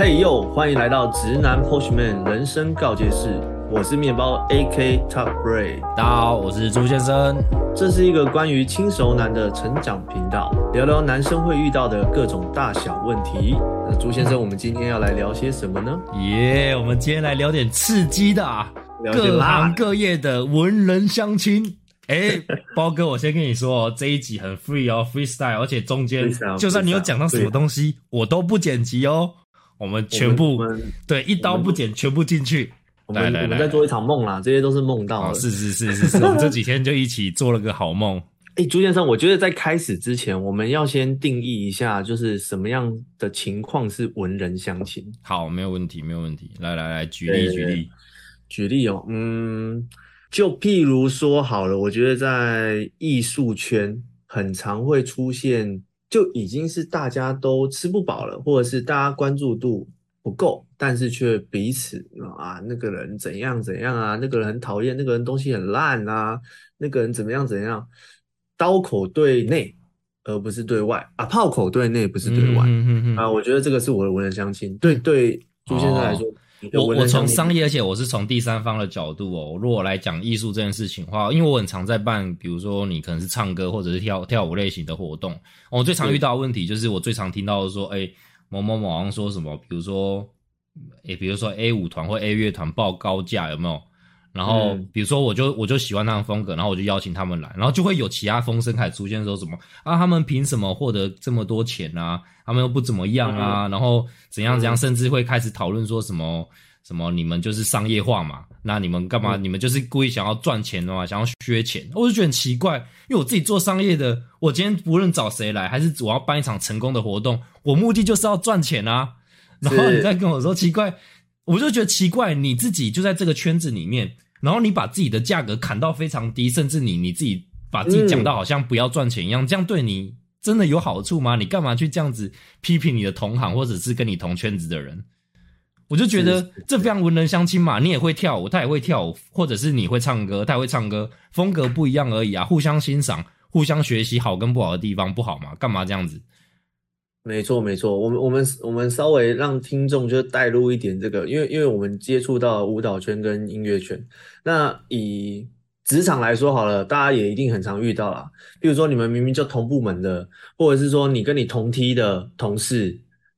嘿呦，欢迎来到直男 Postman 人生告诫室，我是面包 AK Top Ray，大家好，我是朱先生。这是一个关于轻熟男的成长频道，聊聊男生会遇到的各种大小问题。那朱先生，我们今天要来聊些什么呢？耶，我们今天来聊点刺激的，啊，各行各业的文人相亲。哎，包哥，我先跟你说，这一集很 free 哦，freestyle，而且中间就算你有讲到什么东西，我都不剪辑哦。我们全部对一刀不剪，全部进去。来来来，我们在做一场梦啦，这些都是梦到。是是是是是，我们这几天就一起做了个好梦。哎，朱先生，我觉得在开始之前，我们要先定义一下，就是什么样的情况是文人相亲。好，没有问题，没有问题。来来来，举例举例举例哦。嗯，就譬如说好了，我觉得在艺术圈很常会出现。就已经是大家都吃不饱了，或者是大家关注度不够，但是却彼此啊，那个人怎样怎样啊，那个人很讨厌，那个人东西很烂啊，那个人怎么样怎样，刀口对内而不是对外啊，炮口对内不是对外啊，我觉得这个是我的文人相亲，对对朱先生来说。我我从商业，而且我是从第三方的角度哦。如果来讲艺术这件事情的话，因为我很常在办，比如说你可能是唱歌或者是跳跳舞类型的活动，我最常遇到的问题就是我最常听到的说，哎，某某某好说什么，比如说，哎，比如说 A 舞团或 A 乐团报高价有没有？然后比如说我就我就喜欢他们风格，然后我就邀请他们来，然后就会有其他风声开始出现，说什么啊，他们凭什么获得这么多钱啊？他们又不怎么样啊，然后怎样怎样，甚至会开始讨论说什么什么你们就是商业化嘛？那你们干嘛？你们就是故意想要赚钱的嘛？想要削钱？我就觉得很奇怪，因为我自己做商业的，我今天不论找谁来，还是我要办一场成功的活动，我目的就是要赚钱啊。然后你再跟我说奇怪，我就觉得奇怪，你自己就在这个圈子里面，然后你把自己的价格砍到非常低，甚至你你自己把自己讲到好像不要赚钱一样，这样对你。真的有好处吗？你干嘛去这样子批评你的同行或者是跟你同圈子的人？我就觉得这非常文人相亲嘛。你也会跳舞，他也会跳舞，或者是你会唱歌，他也会唱歌，风格不一样而已啊。互相欣赏，互相学习，好跟不好的地方不好吗？干嘛这样子？没错，没错。我们我们我们稍微让听众就带入一点这个，因为因为我们接触到舞蹈圈跟音乐圈，那以。职场来说好了，大家也一定很常遇到啦。比如说，你们明明就同部门的，或者是说你跟你同梯的同事，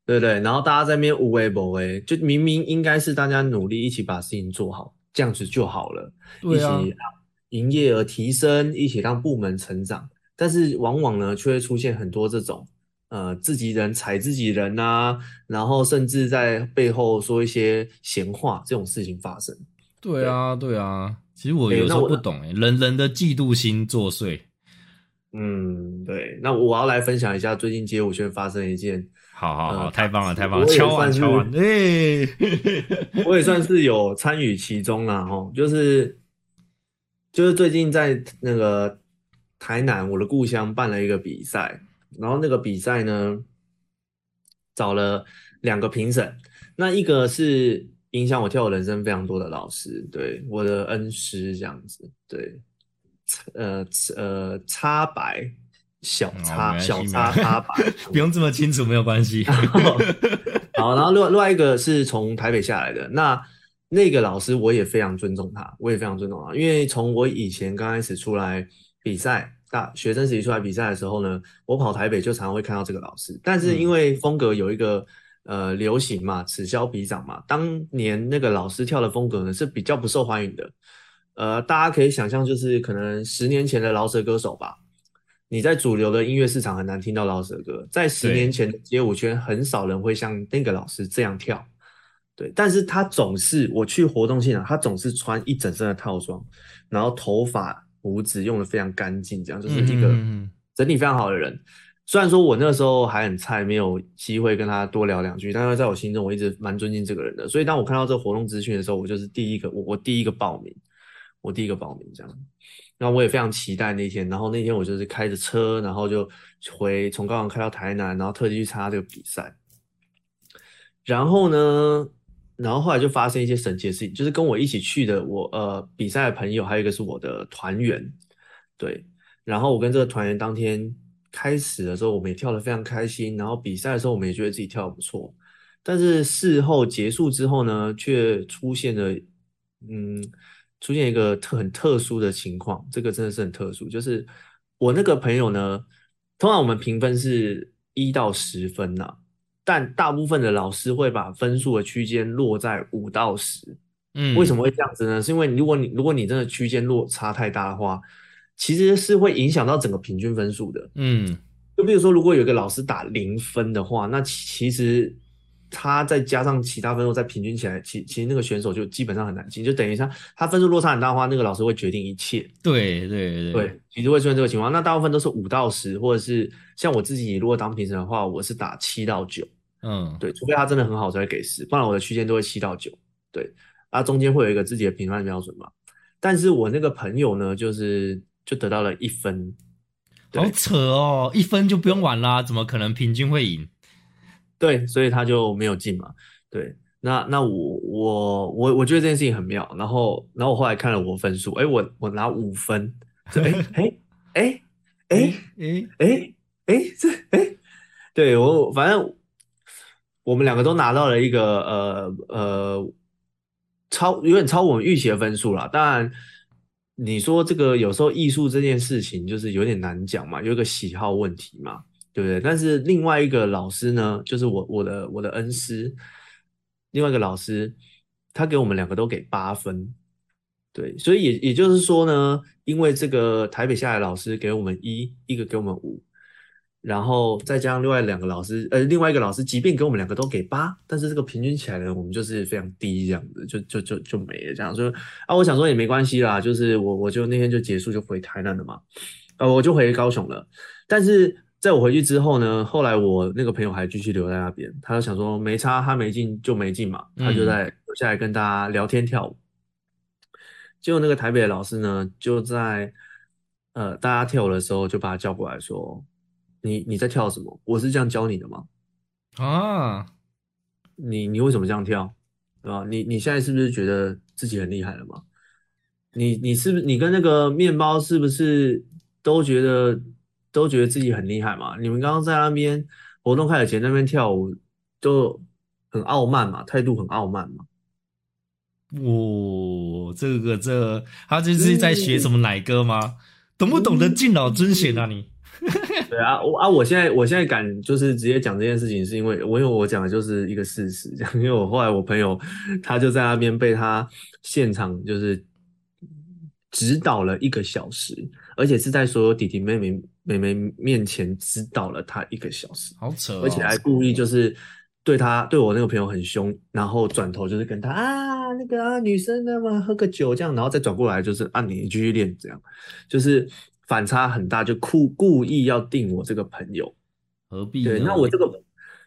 对不对？然后大家在那边无为不为，就明明应该是大家努力一起把事情做好，这样子就好了，一起营业额提升，一起让部门成长。但是往往呢，却会出现很多这种呃自己人踩自己人呐，然后甚至在背后说一些闲话，这种事情发生。对啊，对啊。其实我有时候不懂哎，人人的嫉妒心作祟。嗯，对。那我要来分享一下最近街舞圈发生一件，好好好，太棒了，太棒了，敲完敲完，哎，我也算是有参与其中啦哈。就是就是最近在那个台南，我的故乡办了一个比赛，然后那个比赛呢，找了两个评审，那一个是。影响我跳舞人生非常多的老师，对我的恩师这样子，对，呃呃，擦白小擦小擦擦白，不用这么清楚，没有关系。好，然后另外另外一个是从台北下来的，那那个老师我也非常尊重他，我也非常尊重他，因为从我以前刚开始出来比赛，大学生时期出来比赛的时候呢，我跑台北就常常会看到这个老师，但是因为风格有一个。呃，流行嘛，此消彼长嘛。当年那个老师跳的风格呢，是比较不受欢迎的。呃，大家可以想象，就是可能十年前的饶舌歌手吧。你在主流的音乐市场很难听到饶舌歌，在十年前的街舞圈，很少人会像那个老师这样跳。对，但是他总是我去活动现场，他总是穿一整身的套装，然后头发胡子用的非常干净，这样就是一个整体非常好的人。虽然说我那个时候还很菜，没有机会跟他多聊两句，但是在我心中我一直蛮尊敬这个人的。所以当我看到这个活动资讯的时候，我就是第一个，我我第一个报名，我第一个报名这样。那我也非常期待那天。然后那天我就是开着车，然后就回从高雄开到台南，然后特地去参加这个比赛。然后呢，然后后来就发生一些神奇的事情，就是跟我一起去的我呃比赛的朋友，还有一个是我的团员，对。然后我跟这个团员当天。开始的时候，我们也跳得非常开心。然后比赛的时候，我们也觉得自己跳得不错。但是事后结束之后呢，却出现了，嗯，出现一个特很特殊的情况，这个真的是很特殊，就是我那个朋友呢，通常我们评分是一到十分呐、但大部分的老师会把分数的区间落在五到十。嗯，为什么会这样子呢？是因为如果你如果你真的区间落差太大的话，其实是会影响到整个平均分数的。嗯，就比如说，如果有一个老师打零分的话，那其其实他再加上其他分数再平均起来，其其实那个选手就基本上很难进，就等于他他分数落差很大的话，那个老师会决定一切。对对对对，其实会出现这个情况。那大部分都是五到十，或者是像我自己如果当评审的话，我是打七到九。嗯，对，除非他真的很好才会给十，不然我的区间都会七到九。对，啊，中间会有一个自己的评判标准嘛。但是我那个朋友呢，就是就得到了一分，对好扯哦，一分就不用玩啦，怎么可能平均会赢？对，所以他就没有进嘛。对，那那我我我我觉得这件事情很妙。然后然后我后来看了我分数，哎，我我拿五分，这哎哎哎哎诶，哎哎 这哎，对我反正我们两个都拿到了一个呃呃超有点超我们预期的分数啦。当然，你说这个有时候艺术这件事情就是有点难讲嘛，有一个喜好问题嘛，对不对？但是另外一个老师呢，就是我我的我的恩师，另外一个老师，他给我们两个都给八分。对，所以也也就是说呢，因为这个台北下来老师给我们一，一个给我们五，然后再加上另外两个老师，呃，另外一个老师，即便给我们两个都给八，但是这个平均起来呢，我们就是非常低这样子，就就就就没了这样。所以啊，我想说也没关系啦，就是我我就那天就结束就回台南了嘛，呃，我就回高雄了。但是在我回去之后呢，后来我那个朋友还继续留在那边，他就想说没差，他没进就没进嘛，他就在留下来跟大家聊天跳舞。结果那个台北的老师呢，就在呃大家跳舞的时候，就把他叫过来说：“你你在跳什么？我是这样教你的吗？啊，你你为什么这样跳？对吧？你你现在是不是觉得自己很厉害了吗？你你是不是你跟那个面包是不是都觉得都觉得自己很厉害嘛？你们刚刚在那边活动开始前那边跳舞就很傲慢嘛，态度很傲慢嘛。”哇，这个这个，他这是在学什么奶哥吗？懂不懂得敬老尊贤啊你？对啊，我啊，我现在我现在敢就是直接讲这件事情，是因为我因为我讲的就是一个事实，这样，因为我后来我朋友他就在那边被他现场就是指导了一个小时，而且是在所有弟弟妹妹妹妹面前指导了他一个小时，好扯哦，而且还故意就是对他对我那个朋友很凶，然后转头就是跟他啊那个啊女生的嘛喝个酒这样，然后再转过来就是啊你继续练这样，就是反差很大，就故故意要定我这个朋友。何必呢？那我这个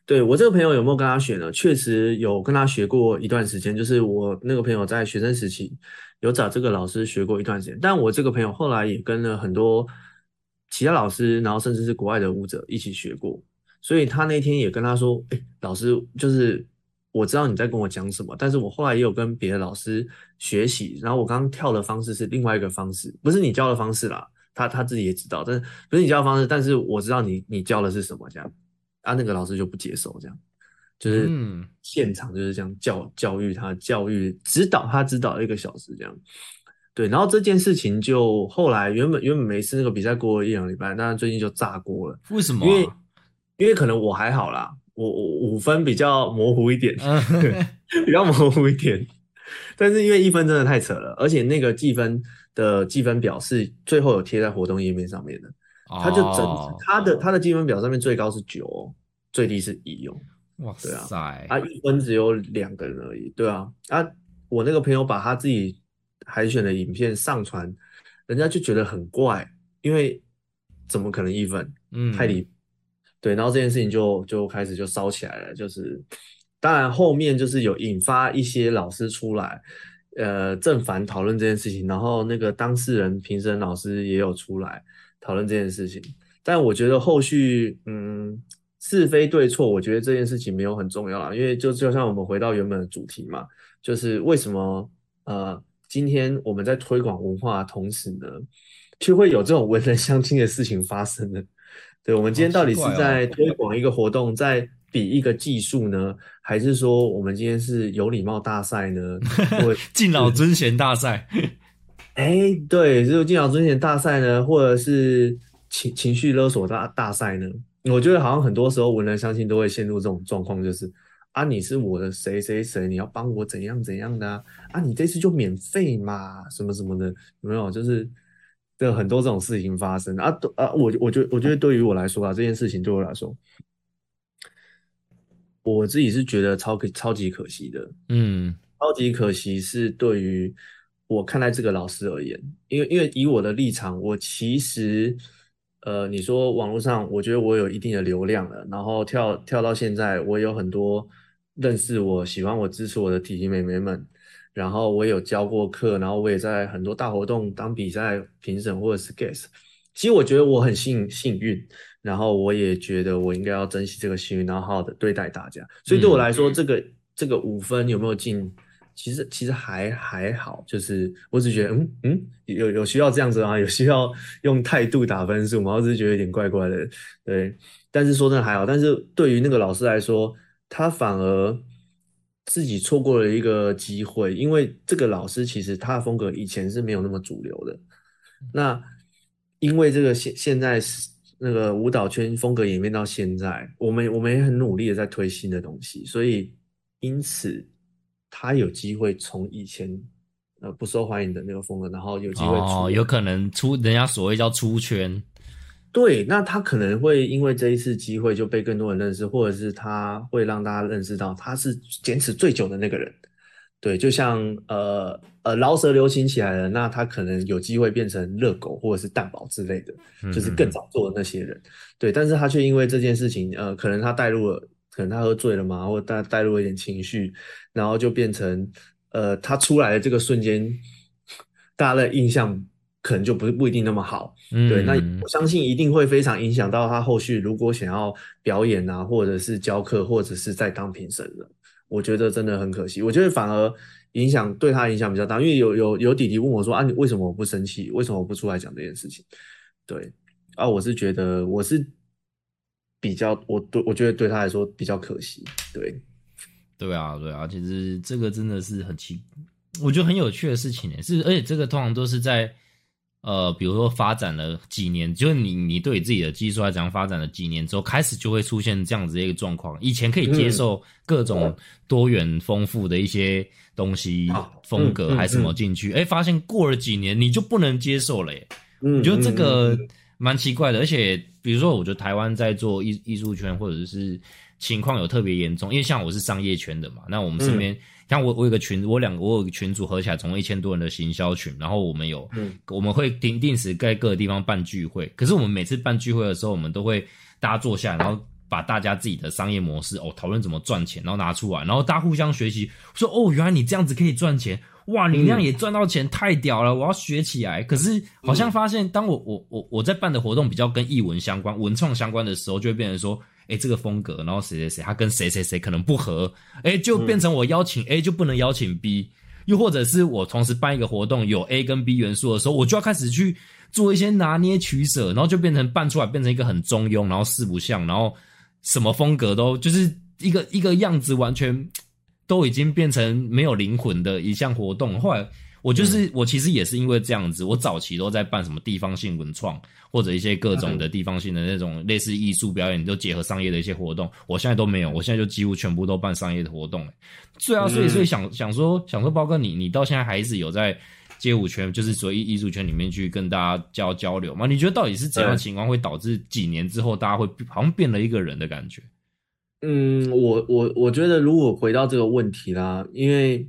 对我这个朋友有没有跟他学呢？确实有跟他学过一段时间，就是我那个朋友在学生时期有找这个老师学过一段时间，但我这个朋友后来也跟了很多其他老师，然后甚至是国外的舞者一起学过，所以他那天也跟他说：“哎，老师，就是我知道你在跟我讲什么，但是我后来也有跟别的老师学习，然后我刚刚跳的方式是另外一个方式，不是你教的方式啦。”他他自己也知道，但是不是你教的方式，但是我知道你你教的是什么这样，啊，那个老师就不接受这样，就是嗯。现场就是这样教教育他，教育指导他指导一个小时这样，对，然后这件事情就后来原本原本没事，那个比赛过了一两个礼拜，但是最近就炸锅了，为什么因为啊？因为可能我还好啦，我我五分比较模糊一点，嗯比较模糊一点。但是因为一分真的太扯了，而且那个计分的计分表是最后有贴在活动页面上面的，他就整哦他的他的计分表上面最高是九哦，最低是一哦，哇塞，啊一分只有两个人而已，对啊，啊我那个朋友把他自己海选的影片上传，人家就觉得很怪，因为怎么可能一分？嗯，太离谱。对，然后这件事情就就开始就烧起来了，就是当然后面就是有引发一些老师出来，呃，正反讨论这件事情，然后那个当事人评审老师也有出来讨论这件事情，但我觉得后续嗯是非对错，我觉得这件事情没有很重要啦，因为就就像我们回到原本的主题嘛，就是为什么呃今天我们在推广文化的同时呢，却会有这种文人相亲的事情发生呢？对，我们今天到底是在推广一个活动，在比一个技术呢，还是说我们今天是有礼貌大赛呢？或 敬老尊贤大赛？哎，对，就是敬老尊贤大赛呢，或者是情情绪勒索大大赛呢？我觉得好像很多时候文人相亲都会陷入这种状况，就是啊，你是我的谁谁谁，你要帮我怎样怎样的啊？啊，你这次就免费嘛，什么什么的，有没有？就是的很多这种事情发生啊，都啊，我我觉我觉得对于我来说啊，这件事情对我来说，我自己是觉得超可超级可惜的，嗯，超级可惜是对于我看待这个老师而言，因为因为以我的立场，我其实。呃，你说网络上，我觉得我有一定的流量了，然后跳跳到现在，我有很多认识我、喜欢我、支持我的体型美眉们，然后我有教过课，然后我也在很多大活动当比赛评审或者是 guest。其实我觉得我很幸幸运，然后我也觉得我应该要珍惜这个幸运，然后好好的对待大家。所以对我来说，这个这个五分有没有进？其实其实还还好，就是我只觉得，嗯嗯，有有需要这样子吗？有需要用态度打分数吗？我只是觉得有点怪怪的，对。但是说真的还好，但是对于那个老师来说，他反而自己错过了一个机会，因为这个老师其实他的风格以前是没有那么主流的。那因为这个现现在是那个舞蹈圈风格演变到现在，我们我们也很努力的在推新的东西，所以因此。他有机会从以前呃不受欢迎的那个风格，然后有机会哦，有可能出人家所谓叫出圈，对，那他可能会因为这一次机会就被更多人认识，或者是他会让大家认识到他是坚持最久的那个人，对，就像呃呃饶舌流行起来了，那他可能有机会变成热狗或者是蛋堡之类的，就是更早做的那些人，对，但是他却因为这件事情，呃，可能他带入了。可能他喝醉了嘛，或者带带入一点情绪，然后就变成，呃，他出来的这个瞬间，大家的印象可能就不是不一定那么好。对，那我相信一定会非常影响到他后续如果想要表演啊，或者是教课，或者是在当评审的。我觉得真的很可惜。我觉得反而影响对他影响比较大，因为有有有弟弟问我说啊，你为什么我不生气？为什么我不出来讲这件事情？对，啊，我是觉得我是。比较，我对我觉得对他来说比较可惜，对，对啊，对啊，其实这个真的是很奇，我觉得很有趣的事情呢。是，而且这个通常都是在呃，比如说发展了几年，就是你你对自己的技术来讲，发展了几年之后，开始就会出现这样子的一个状况。以前可以接受各种多元丰富的一些东西风格还是什么进去，哎，发现过了几年你就不能接受了，耶。我觉得这个蛮奇怪的，而且。比如说，我觉得台湾在做艺艺术圈，或者是情况有特别严重，因为像我是商业圈的嘛，那我们身边像我我有个群，我两个我有个群组合起来总共一千多人的行销群，然后我们有，我们会定定时在各个地方办聚会，可是我们每次办聚会的时候，我们都会大家坐下，然后把大家自己的商业模式哦讨论怎么赚钱，然后拿出来，然后大家互相学习，说哦，原来你这样子可以赚钱。哇，你那样也赚到钱，太屌了！我要学起来。可是好像发现，当我我我我在办的活动比较跟译文相关、文创相关的时候，就会变成说，哎，这个风格，然后谁谁谁他跟谁谁谁可能不合，哎，就变成我邀请 A 就不能邀请 B，又或者是我同时办一个活动有 A 跟 B 元素的时候，我就要开始去做一些拿捏取舍，然后就变成办出来变成一个很中庸，然后四不像，然后什么风格都就是一个一个样子，完全。都已经变成没有灵魂的一项活动。后来我就是我，其实也是因为这样子。我早期都在办什么地方性文创，或者一些各种的地方性的那种类似艺术表演，都结合商业的一些活动。我现在都没有，我现在就几乎全部都办商业的活动。对啊，所以所以想想说想说，包括你，你到现在还是有在街舞圈，就是所谓艺术圈里面去跟大家交交流吗？你觉得到底是怎样情况会导致几年之后大家会好像变了一个人的感觉？嗯，我我我觉得如果回到这个问题啦，因为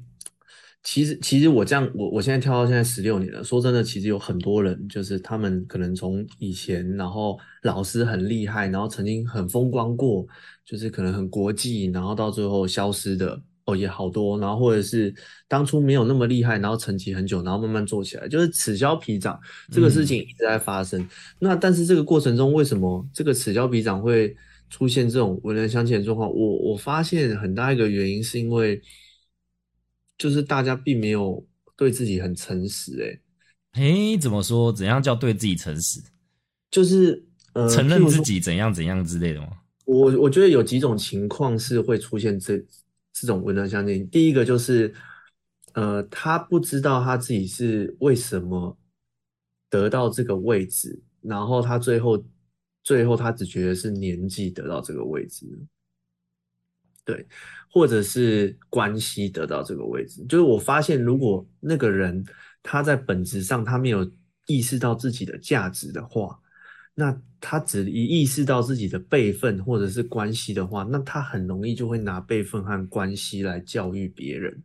其实其实我这样，我我现在跳到现在十六年了。说真的，其实有很多人，就是他们可能从以前，然后老师很厉害，然后曾经很风光过，就是可能很国际，然后到最后消失的哦也好多。然后或者是当初没有那么厉害，然后沉寂很久，然后慢慢做起来，就是此消彼长这个事情一直在发生。那但是这个过程中，为什么这个此消彼长会？出现这种文人相欠的状况，我我发现很大一个原因是因为，就是大家并没有对自己很诚实。哎，哎，怎么说？怎样叫对自己诚实？就是呃，承认自己怎样怎样之类的吗？我我觉得有几种情况是会出现这这种文章相近。第一个就是，呃，他不知道他自己是为什么得到这个位置，然后他最后最后他只觉得是年纪得到这个位置，对，或者是关系得到这个位置。就是我发现，如果那个人他在本质上他没有意识到自己的价值的话。那他只一意识到自己的辈分或者是关系的话，那他很容易就会拿辈分和关系来教育别人。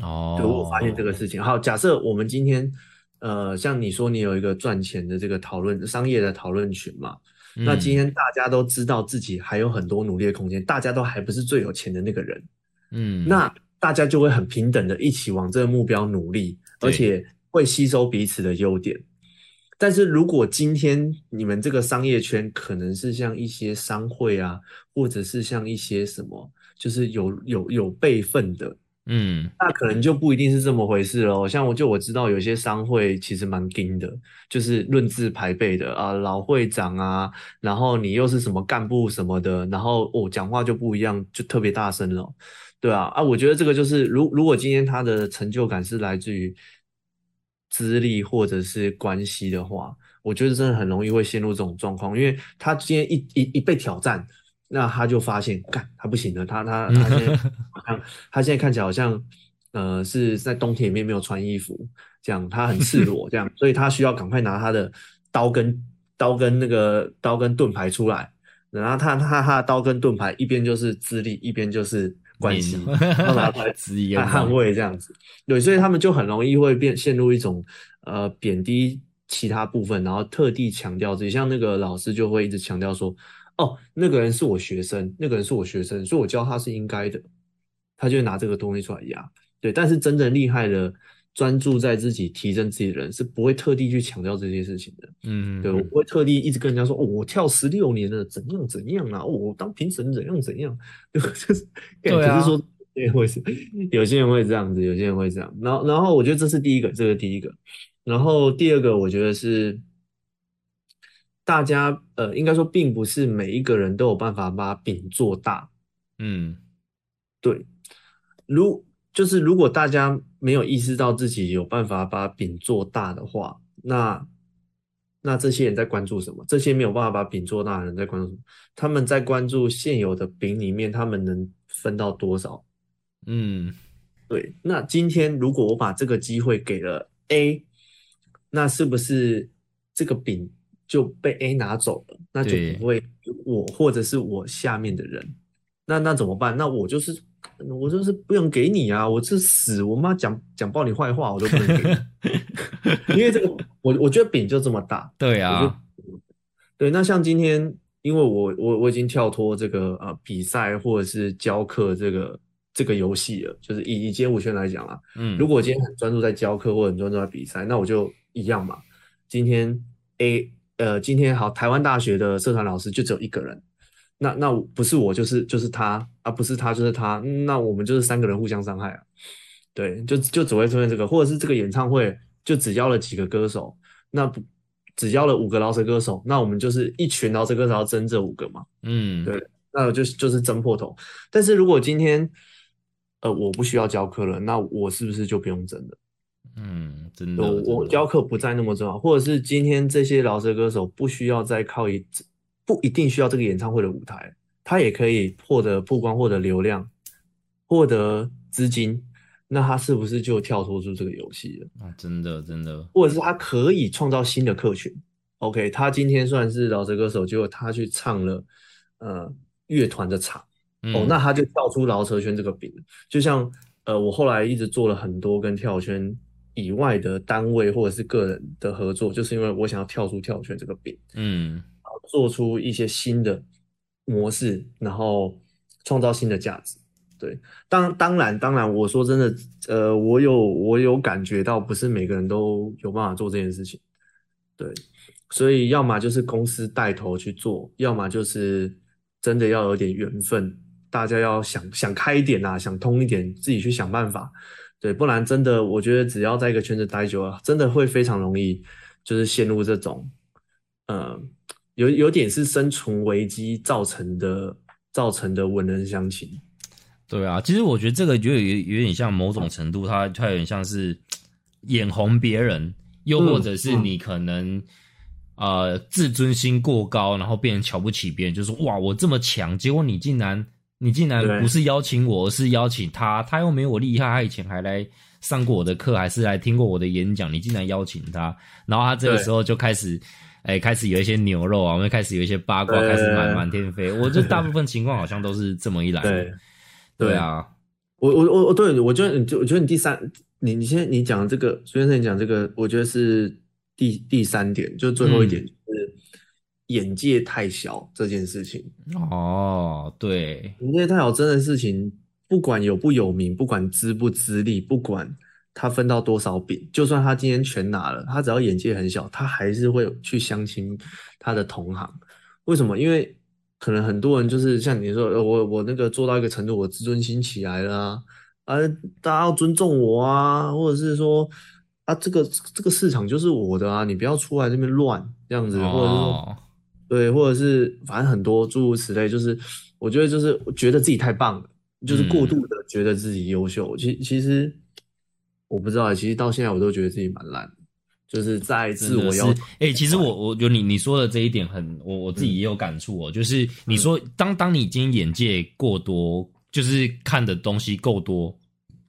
哦，对，我发现这个事情。好，假设我们今天，呃，像你说你有一个赚钱的这个讨论商业的讨论群嘛，那今天大家都知道自己还有很多努力的空间，大家都还不是最有钱的那个人。嗯，那大家就会很平等的一起往这个目标努力，而且会吸收彼此的优点。但是如果今天你们这个商业圈可能是像一些商会啊，或者是像一些什么，就是有有有辈分的，嗯，那可能就不一定是这么回事喽。像我就我知道有些商会其实蛮硬的，就是论资排辈的啊，老会长啊，然后你又是什么干部什么的，然后哦讲话就不一样，就特别大声了，对啊啊，我觉得这个就是如如果今天他的成就感是来自于。资历或者是关系的话，我觉得真的很容易会陷入这种状况，因为他今天一一一被挑战，那他就发现，干他不行了，他他他现在 好像他现在看起来好像，呃，是在冬天里面没有穿衣服，这样他很赤 裸，这样，所以他需要赶快拿他的刀跟刀跟那个刀跟盾牌出来，然后他他他的刀跟盾牌一边就是资历，一边就是。关系，要拿出来捍卫这样子，对，所以他们就很容易会变陷入一种呃贬低其他部分，然后特地强调自己，像那个老师就会一直强调说，哦，那个人是我学生，那个人是我学生，所以我教他是应该的，他就会拿这个东西出来压，对，但是真正厉害的。专注在自己提升自己的人是不会特地去强调这些事情的，嗯，对我不会特地一直跟人家说，哦，我跳十六年了，怎样怎样啊，我当评审怎样怎样，对 就是对啊，是说对会是有些人会这样子，有些人会这样，然后然后我觉得这是第一个，这是第一个，然后第二个我觉得是大家呃，应该说并不是每一个人都有办法把饼做大，嗯，对，如。就是如果大家没有意识到自己有办法把饼做大的话，那那这些人在关注什么？这些没有办法把饼做大的人在关注什么？他们在关注现有的饼里面，他们能分到多少？嗯，对。那今天如果我把这个机会给了 A，那是不是这个饼就被 A 拿走了？那就不会我或者是我下面的人。那那怎么办？那我就是。我就是不能给你啊！我是死我妈讲讲爆你坏话，我都不能给，因为这个我我觉得饼就这么大。对啊，对。那像今天，因为我我我已经跳脱这个呃比赛或者是教课这个这个游戏了，就是以以街舞圈来讲啊，嗯，如果我今天很专注在教课或者很专注在比赛，那我就一样嘛。今天 A 呃，今天好，台湾大学的社团老师就只有一个人。那那不是我就是就是他啊，不是他就是他，那我们就是三个人互相伤害啊，对，就就只会出现这个，或者是这个演唱会就只邀了几个歌手，那不只邀了五个饶舌歌手，那我们就是一群饶舌歌手要争这五个嘛，嗯，对，那就就是争破头。但是如果今天呃我不需要教课了，那我是不是就不用争了？嗯，真的，我我教课不再那么重要，或者是今天这些饶舌歌手不需要再靠一。不一定需要这个演唱会的舞台，他也可以获得曝光、获得流量、获得资金，那他是不是就跳脱出这个游戏了？啊，真的，真的，或者是他可以创造新的客群？OK，他今天算是饶舌歌手，结果他去唱了呃乐团的场，哦，那他就跳出饶舌圈这个饼。就像呃，我后来一直做了很多跟跳圈以外的单位或者是个人的合作，就是因为我想要跳出跳圈这个饼。嗯。做出一些新的模式，然后创造新的价值。对，当当然当然，我说真的，呃，我有我有感觉到，不是每个人都有办法做这件事情。对，所以要么就是公司带头去做，要么就是真的要有点缘分，大家要想想开一点啊，想通一点，自己去想办法。对，不然真的，我觉得只要在一个圈子待久了，真的会非常容易，就是陷入这种，呃。有有点是生存危机造成的造成的文人相情。对啊，其实我觉得这个就有有点像某种程度，它它有点像是眼红别人，又或者是你可能、呃自尊心过高，然后变成瞧不起别人，就说哇我这么强，结果你竟然你竟然不是邀请我，而是邀请他，他又没有我厉害，他以前还来上过我的课，还是来听过我的演讲，你竟然邀请他，然后他这个时候就开始。哎，开始有一些牛肉啊，我们开始有一些八卦，开始满满天飞。我觉得大部分情况好像都是这么一来的。对，对啊，我我我我对我觉得你就我觉得你第三，你你现在你讲这个，孙先生你讲这个，我觉得是第第三点，就最后一点，就是眼界太小这件事情。哦，对，眼界太小这件事情，不管有不有名，不管资不资历，不管他分到多少饼，就算他今天全拿了，他只要眼界很小，他还是会去相亲他的同行。为什么？因为可能很多人就是像你说，呃我我那个做到一个程度，我自尊心起来了啊，啊，大家要尊重我啊，或者是说啊，这个这个市场就是我的啊，你不要出来这边乱这样子，或者是说。哦，对，或者是反正很多诸如此类，就是我觉得就是觉得自己太棒了，就是过度的觉得自己优秀。其其实我不知道，其实到现在我都觉得自己蛮烂的，就是在自我要求。哎、其实我我觉得你你说的这一点很，我我自己也有感触哦。就是你说，当当你已经眼界过多，就是看的东西够多、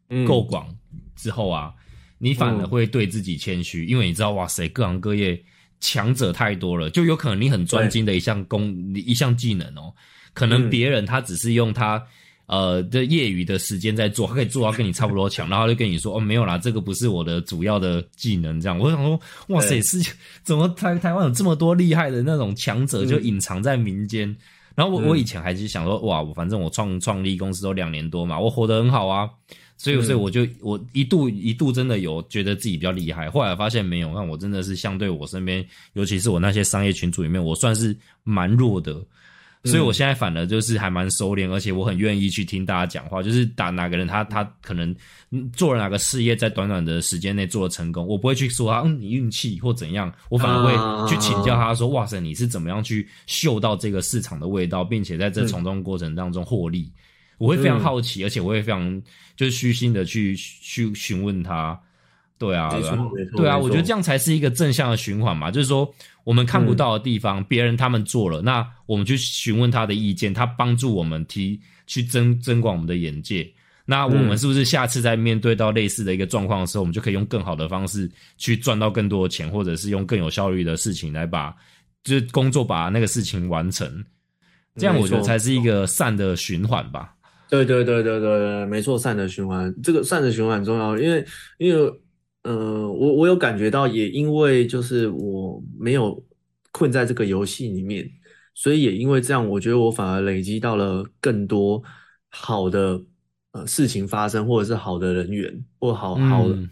嗯够广之后啊，你反而嗯会对自己谦虚，因为你知道，哇塞，各行各业强者太多了，就有可能你很专精的一项功、一项技能哦，可能嗯别人他只是用他。呃的业余的时间在做，他可以做到跟你差不多强，然后他就跟你说哦没有啦，这个不是我的主要的技能，这样。我想说，哇塞，对是怎么台台湾有这么多厉害的那种强者，嗯就隐藏在民间。然后我嗯我以前还是想说，哇，我反正我创创立公司都两年多嘛，我活得很好啊，所以嗯所以我就我一度一度真的有觉得自己比较厉害，后来发现没有，那我真的是相对我身边，尤其是我那些商业群组里面，我算是蛮弱的。所以我现在反而就是还蛮收敛，而且我很愿意去听大家讲话。就是打哪个人他他可能嗯做了哪个事业，在短短的时间内做了成功，我不会去说他嗯你运气或怎样，我反而会去请教他说哇塞你是怎么样去嗅到这个市场的味道，并且在这从中过程当中获利。我会非常好奇，而且我会非常就是虚心的去去询问他。对啊，对啊对啊，我觉得这样才是一个正向的循环嘛。就是说，我们看不到的地方，别人他们做了，那我们去询问他的意见，他帮助我们提去增增广我们的眼界。那我们是不是下次在面对到类似的一个状况的时候，我们就可以用更好的方式去赚到更多的钱，或者是用更有效率的事情来把就是工作把那个事情完成？这样我觉得才是一个善的循环吧。对对对对对对，没错，善的循环，这个善的循环很重要，因为因为呃，我我有感觉到，也因为就是我没有困在这个游戏里面，所以也因为这样，我觉得我反而累积到了更多好的呃事情发生，或者是好的人缘，或好好的嗯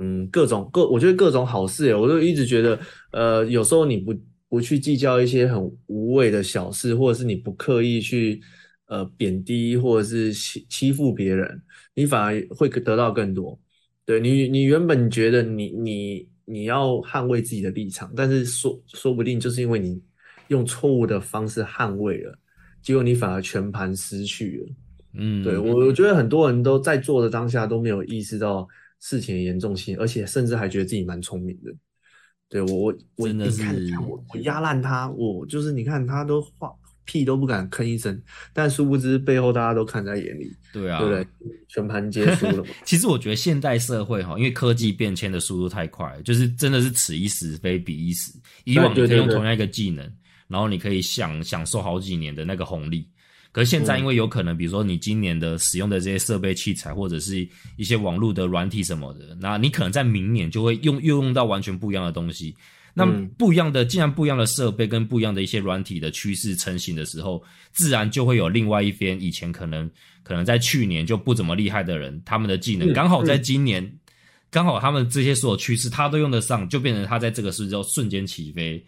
嗯各种各，我觉得各种好事耶，我就一直觉得呃，有时候你不不去计较一些很无谓的小事，或者是你不刻意去。呃，贬低或者是欺欺负别人，你反而会得到更多。对你，你原本觉得你你你要捍卫自己的立场，但是说说不定就是因为你用错误的方式捍卫了，结果你反而全盘失去了。嗯，对我，我觉得很多人都在做的当下都没有意识到事情的严重性，而且甚至还觉得自己蛮聪明的。对我，我我真的是我我压烂他，我就是你看他都话屁都不敢吭一声，但殊不知背后大家都看在眼里，对啊，对不对？全盘皆输了。其实我觉得现代社会哈，因为科技变迁的速度太快，就是真的是此一时非彼一时。以往你可以用同样一个技能，然后你可以享享受好几年的那个红利。可是现在，因为有可能，比如说你今年的使用的这些设备器材，或者是一些网络的软体什么的，那你可能在明年就会用又用到完全不一样的东西。那嗯不一样的，既然不一样的设备跟不一样的一些软体的趋势成型的时候，自然就会有另外一边以前可能可能在去年就不怎么厉害的人，他们的技能嗯刚好在今年，刚好他们这些所有趋势他都用得上，就变成他在这个时候瞬间起飞。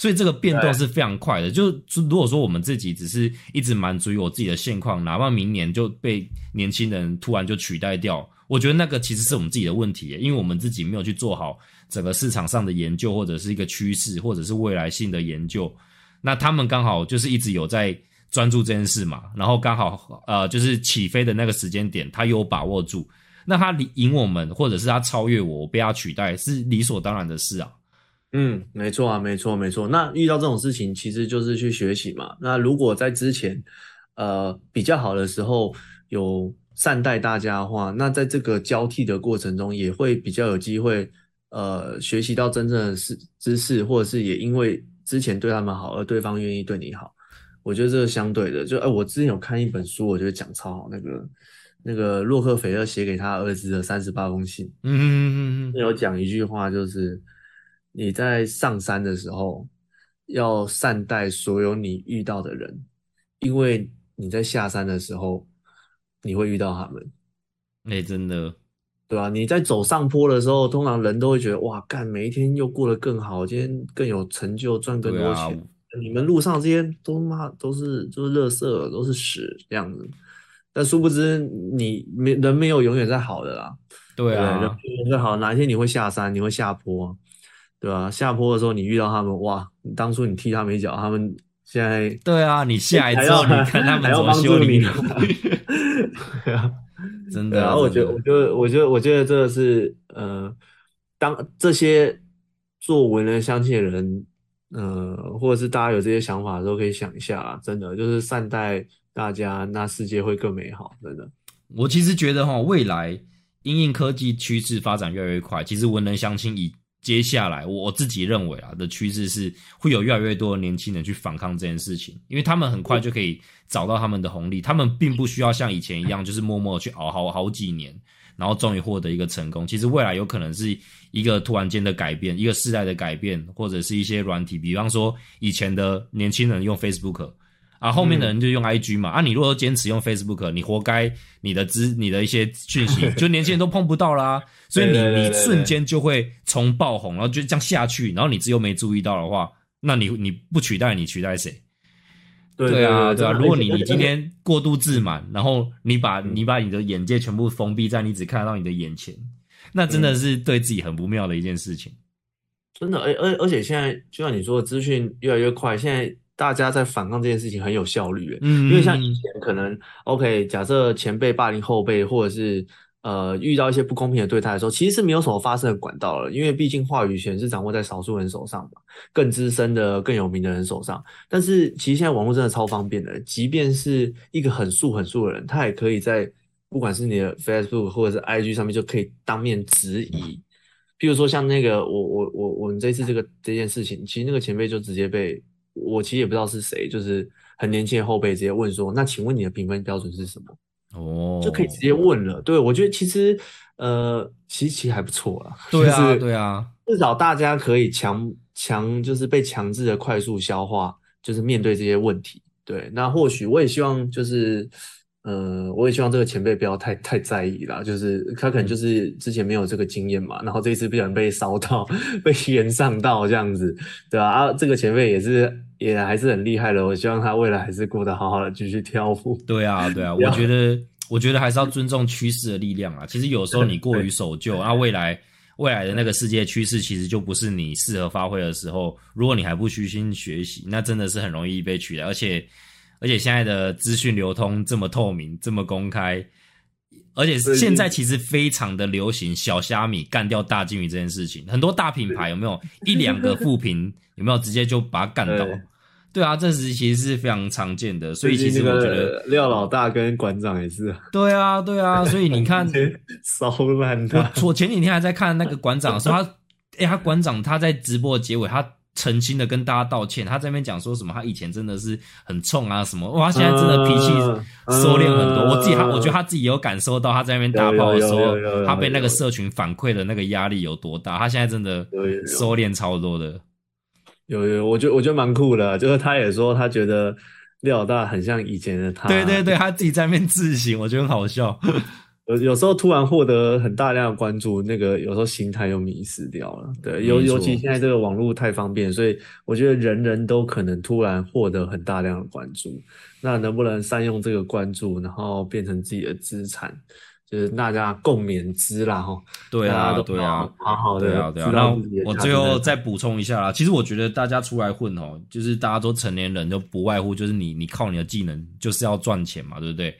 所以这个变动是非常快的。就就如果说我们自己只是一直满足于我自己的现况，哪怕明年就被年轻人突然就取代掉，我觉得那个其实是我们自己的问题，因为我们自己没有去做好整个市场上的研究，或者是一个趋势，或者是未来性的研究。那他们刚好就是一直有在专注这件事嘛，然后刚好呃就是起飞的那个时间点，他有把握住，那他赢我们，或者是他超越我，我被他取代，是理所当然的事啊。嗯，没错啊，没错，没错。那遇到这种事情，其实就是去学习嘛。那如果在之前，呃，比较好的时候有善待大家的话，那在这个交替的过程中，也会比较有机会，呃，学习到真正的知知识，或者是也因为之前对他们好，而对方愿意对你好。我觉得这是相对的。就，哎，我之前有看一本书，我觉得讲超好，那个那个洛克菲勒写给他儿子的三十八封信，嗯嗯嗯嗯，有讲一句话，就是。你在上山的时候，要善待所有你遇到的人，因为你在下山的时候，你会遇到他们。那真的，对吧？你在走上坡的时候，通常人都会觉得哇，干，每一天又过得更好，今天更有成就，赚更多钱。你们路上这些都妈都是就是垃圾，都是屎这样子。但殊不知，你没人没有永远在好的啦。对啊，人永远在好，哪一天你会下山，你会下坡。对吧？下坡的时候你遇到他们，哇！当初你踢他们一脚，他们现在对啊，你下一之后你看他们怎么修理你。对啊，真的。然后我觉得，我觉得，我觉得，我觉得这个是呃，当这些做文人相亲的人，呃，或者是大家有这些想法的时候，可以想一下，真的就是善待大家，那世界会更美好。真的，我其实觉得哈，未来因应科技趋势发展越来越快，其实文人相亲以接下来，我自己认为啊的趋势是会有越来越多的年轻人去反抗这件事情，因为他们很快就可以找到他们的红利，他们并不需要像以前一样，就是默默去熬好好几年，然后终于获得一个成功。其实未来有可能是一个突然间的改变，一个世代的改变，或者是一些软体，比方说以前的年轻人用 Facebook。啊，后面的人就用 I G 嘛。啊，你如果坚持用 Facebook，你活该，你的资、你的一些讯息，就年轻人都碰不到啦。所以你你瞬间就会从爆红，然后就这样下去。然后你自又没注意到的话，那你你不取代你取代谁？对啊，对啊。如果你你今天过度自满，然后你把你把你的眼界全部封闭在你只看得到你的眼前，那真的是对自己很不妙的一件事情。真的，而而而且现在就像你说，的，资讯越来越快，现在。大家在反抗这件事情很有效率，嗯，因为像以前可能，OK，假设前辈霸凌后辈，或者是呃遇到一些不公平的对待的时候，其实是没有什么发生的管道了，因为毕竟话语权是掌握在少数人手上嘛，更资深的、更有名的人手上。但是其实现在网络真的超方便的，即便是一个很素很素的人，他也可以在不管是你的 Facebook 或者是 IG 上面就可以当面质疑。譬如说像那个我我我我们这次这个这件事情，其实那个前辈就直接被。我其实也不知道是谁，就是很年轻的后辈直接问说：“那请问你的评分标准是什么？”哦，就可以直接问了。对我觉得其实呃，其实其实还不错啦。对啊，对啊，至少大家可以强强就是被强制的快速消化，就是面对这些问题。对，那或许我也希望就是。呃，我也希望这个前辈不要太太在意啦，就是他可能就是之前没有这个经验嘛，然后这一次不小心被烧到，被延上到这样子，对吧？啊，这个前辈也是也还是很厉害的，我希望他未来还是过得好好的，继续跳舞。对啊，对啊，我觉得我觉得还是要尊重趋势的力量啊。其实有时候你过于守旧，那未来未来的那个世界趋势其实就不是你适合发挥的时候。如果你还不虚心学习，那真的是很容易被取代，而且。而且现在的资讯流通这么透明，这么公开，而且现在其实非常的流行小虾米干掉大金鱼这件事情。很多大品牌有没有一两个负评，有没有直接就把它干倒？对啊，这是其实是非常常见的。所以其实我觉得廖老大跟馆长也是。对啊，对啊，所以你看 骚烂的。我前几天还在看那个馆长说他，哎，他馆长他在直播结尾他。诚心的跟大家道歉，他在那边讲说什么？他以前真的是很冲啊，什么哇？现在真的脾气收敛很多。我自己他，我觉得他自己有感受到他在那边打炮的时候，他被那个社群反馈的那个压力有多大。他现在真的收敛超多的。有有，我觉得我觉得蛮酷的，就是他也说他觉得廖老大很像以前的他。对对对，他自己在那边自省，我觉得很好笑。有有时候突然获得很大量的关注，那个有时候心态又迷失掉了。对，尤尤其现在这个网络太方便，所以我觉得人人都可能突然获得很大量的关注。那能不能善用这个关注，然后变成自己的资产？就是大家共勉之啦，哈。对啊，对啊，好好的对啊，对啊。知那道自己的价值我最后再补充一下啦，其实我觉得大家出来混哦，就是大家都成年人，就不外乎就是你你靠你的技能就是要赚钱嘛，对不对？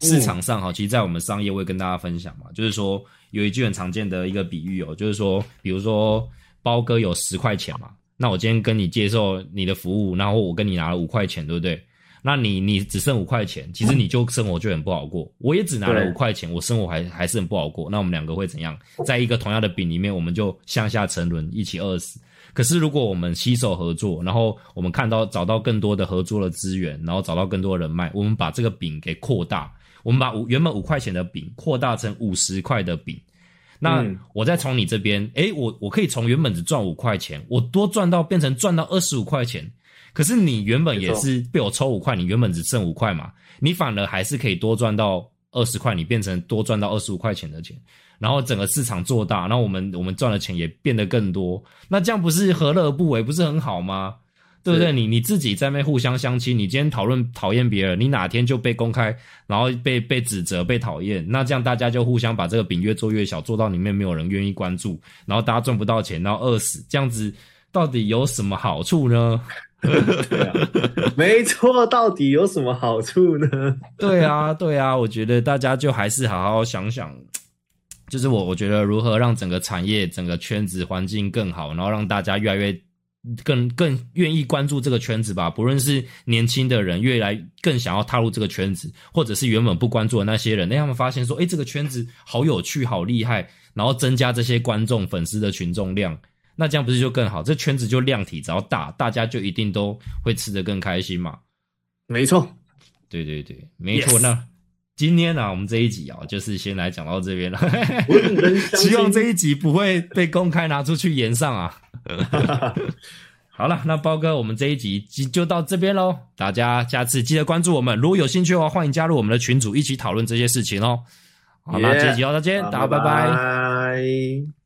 市场上哈，其实，在我们商业会跟大家分享嘛，就是说有一句很常见的一个比喻哦，就是说，比如说包哥有十块钱嘛，那我今天跟你接受你的服务，然后我跟你拿了五块钱，对不对？那你你只剩五块钱，其实你就生活就很不好过。我也只拿了对五块钱，我生活还还是很不好过。那我们两个会怎样？在一个同样的饼里面，我们就向下沉沦，一起饿死。可是如果我们携手合作，然后我们看到找到更多的合作的资源，然后找到更多的人脉，我们把这个饼给扩大，我们把五原本五块钱的饼扩大成五十块的饼。那嗯我再从你这边，诶，我我可以从原本只赚五块钱，我多赚到变成赚到二十五块钱。可是你原本也是被我抽五块，你原本只剩五块嘛，你反而还是可以多赚到二十块，你变成多赚到二十五块钱的钱，然后整个市场做大，然后我们我们赚的钱也变得更多，那这样不是何乐而不为，不是很好吗？对不对？你你自己在那边互相相亲，你今天讨论讨厌别人，你哪天就被公开，然后被被指责、被讨厌，那这样大家就互相把这个饼越做越小，做到里面没有人愿意关注，然后大家赚不到钱，然后饿死，这样子到底有什么好处呢？没错，到底有什么好处呢？对啊，对啊，我觉得大家就还是好好想想，就是我我觉得如何让整个产业、整个圈子环境更好，然后让大家越来越更更愿意关注这个圈子吧。不论是年轻的人越来更想要踏入这个圈子，或者是原本不关注的那些人，让他们发现说，哎，这个圈子好有趣、好厉害，然后增加这些观众、粉丝的群众量。那这样不是就更好？这圈子就量体只要大，大家就一定都会吃得更开心嘛。没错，对对对，没错。那今天呢、啊，我们这一集啊，就是先来讲到这边了。希望这一集不会被公开拿出去演上啊。好了，那包哥，我们这一集就到这边喽。大家下次记得关注我们，如果有兴趣的话，欢迎加入我们的群组，一起讨论这些事情哦。好，那这一集到这边，大家拜拜。